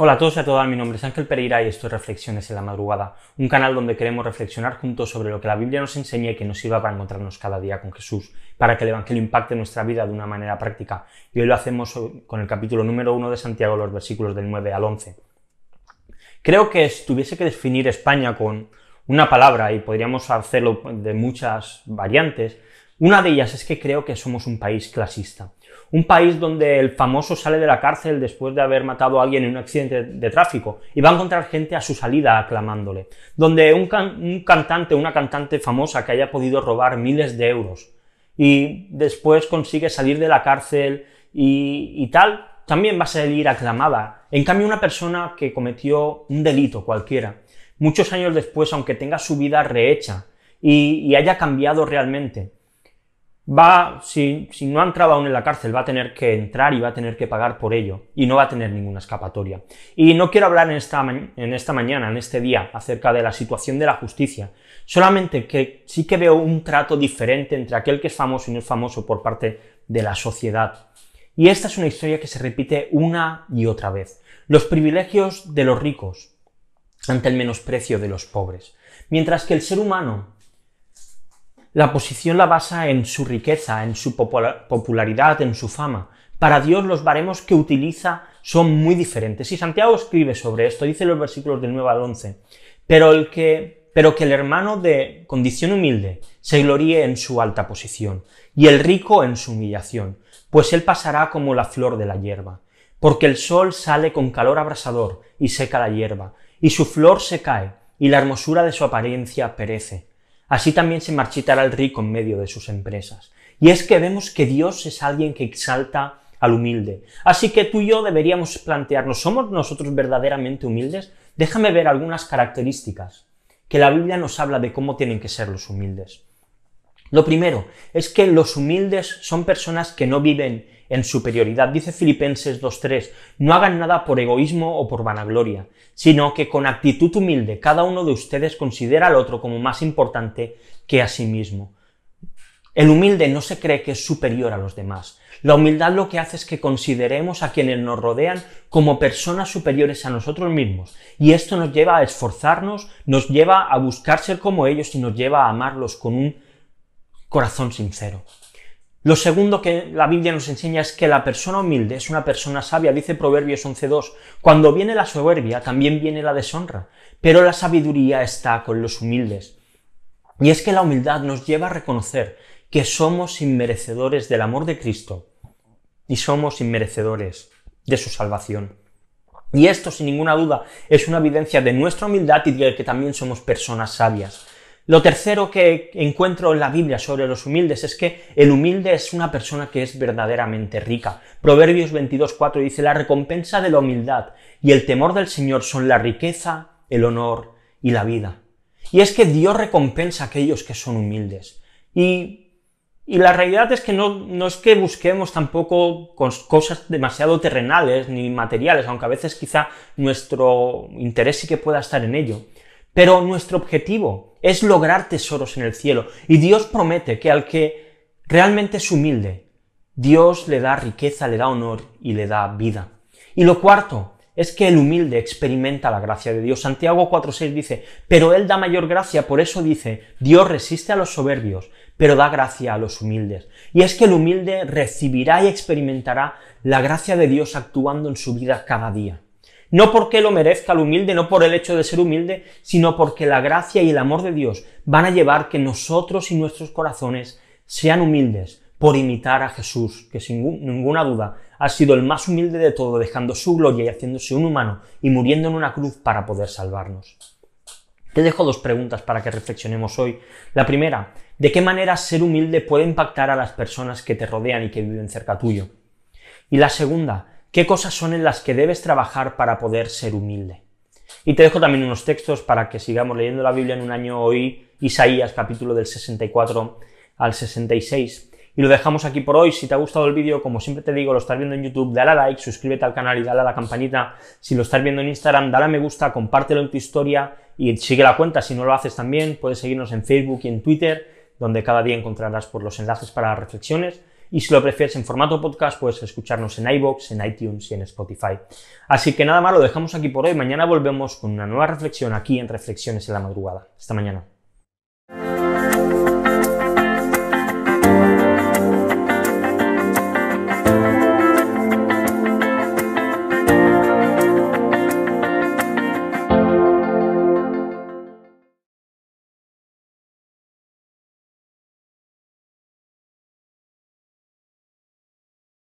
Hola a todos y a todas, mi nombre es Ángel Pereira y esto es Reflexiones en la Madrugada, un canal donde queremos reflexionar juntos sobre lo que la Biblia nos enseña y que nos sirva para encontrarnos cada día con Jesús, para que el Evangelio impacte nuestra vida de una manera práctica. Y hoy lo hacemos con el capítulo número 1 de Santiago, los versículos del 9 al 11. Creo que si tuviese que definir España con una palabra, y podríamos hacerlo de muchas variantes, una de ellas es que creo que somos un país clasista. Un país donde el famoso sale de la cárcel después de haber matado a alguien en un accidente de tráfico y va a encontrar gente a su salida aclamándole. Donde un, cantante, una cantante famosa que haya podido robar miles de euros y después consigue salir de la cárcel y, tal, también va a salir aclamada. En cambio, una persona que cometió un delito cualquiera, muchos años después, aunque tenga su vida rehecha y haya cambiado realmente, va, si, si, no ha entrado aún en la cárcel, va a tener que entrar y va a tener que pagar por ello, y no va a tener ninguna escapatoria. Y no quiero hablar en esta, en esta mañana, en este día, acerca de la situación de la justicia, solamente que sí que veo un trato diferente entre aquel que es famoso y no es famoso por parte de la sociedad. Y esta es una historia que se repite una y otra vez. Los privilegios de los ricos ante el menosprecio de los pobres. Mientras que el ser humano la posición la basa en su riqueza, en su popularidad, en su fama. Para Dios los baremos que utiliza son muy diferentes. Y Santiago escribe sobre esto, dice los versículos del 9 al 11, pero, el que, pero que el hermano de condición humilde se gloríe en su alta posición, y el rico en su humillación, pues él pasará como la flor de la hierba, porque el sol sale con calor abrasador y seca la hierba, y su flor se cae, y la hermosura de su apariencia perece. Así también se marchitará el rico en medio de sus empresas. Y es que vemos que Dios es alguien que exalta al humilde. Así que tú y yo deberíamos plantearnos, ¿somos nosotros verdaderamente humildes? Déjame ver algunas características que la Biblia nos habla de cómo tienen que ser los humildes. Lo primero es que los humildes son personas que no viven en superioridad. Dice Filipenses 2.3, no hagan nada por egoísmo o por vanagloria, sino que con actitud humilde cada uno de ustedes considera al otro como más importante que a sí mismo. El humilde no se cree que es superior a los demás. La humildad lo que hace es que consideremos a quienes nos rodean como personas superiores a nosotros mismos. Y esto nos lleva a esforzarnos, nos lleva a buscar ser como ellos y nos lleva a amarlos con un corazón sincero. Lo segundo que la Biblia nos enseña es que la persona humilde es una persona sabia, dice Proverbios 11.2. Cuando viene la soberbia, también viene la deshonra, pero la sabiduría está con los humildes. Y es que la humildad nos lleva a reconocer que somos inmerecedores del amor de Cristo y somos inmerecedores de su salvación. Y esto, sin ninguna duda, es una evidencia de nuestra humildad y de que también somos personas sabias. Lo tercero que encuentro en la Biblia sobre los humildes es que el humilde es una persona que es verdaderamente rica. Proverbios 22.4 dice, la recompensa de la humildad y el temor del Señor son la riqueza, el honor y la vida. Y es que Dios recompensa a aquellos que son humildes. Y, la realidad es que no, no es que busquemos tampoco cosas demasiado terrenales ni materiales, aunque a veces quizá nuestro interés sí que pueda estar en ello. Pero nuestro objetivo es lograr tesoros en el cielo. Y Dios promete que al que realmente es humilde, Dios le da riqueza, le da honor y le da vida. Y lo cuarto es que el humilde experimenta la gracia de Dios. Santiago 4.6 dice, pero Él da mayor gracia, por eso dice, Dios resiste a los soberbios, pero da gracia a los humildes. Y es que el humilde recibirá y experimentará la gracia de Dios actuando en su vida cada día. No porque lo merezca el humilde, no por el hecho de ser humilde, sino porque la gracia y el amor de Dios van a llevar que nosotros y nuestros corazones sean humildes por imitar a Jesús, que sin ninguna duda ha sido el más humilde de todo, dejando su gloria y haciéndose un humano y muriendo en una cruz para poder salvarnos. Te dejo dos preguntas para que reflexionemos hoy. La primera, ¿de qué manera ser humilde puede impactar a las personas que te rodean y que viven cerca tuyo? Y la segunda, qué cosas son en las que debes trabajar para poder ser humilde. Y te dejo también unos textos para que sigamos leyendo la Biblia en un año hoy, Isaías capítulo del 64 al 66. Y lo dejamos aquí por hoy. Si te ha gustado el vídeo, como siempre te digo, lo estás viendo en YouTube, dale a like, suscríbete al canal y dale a la campanita. Si lo estás viendo en Instagram, dale a me gusta, compártelo en tu historia y sigue la cuenta. Si no lo haces también, puedes seguirnos en Facebook y en Twitter, donde cada día encontrarás por los enlaces para las reflexiones. Y si lo prefieres en formato podcast, puedes escucharnos en iBox, en iTunes y en Spotify. Así que nada más, lo dejamos aquí por hoy. Mañana volvemos con una nueva reflexión aquí en Reflexiones en la Madrugada. Hasta mañana.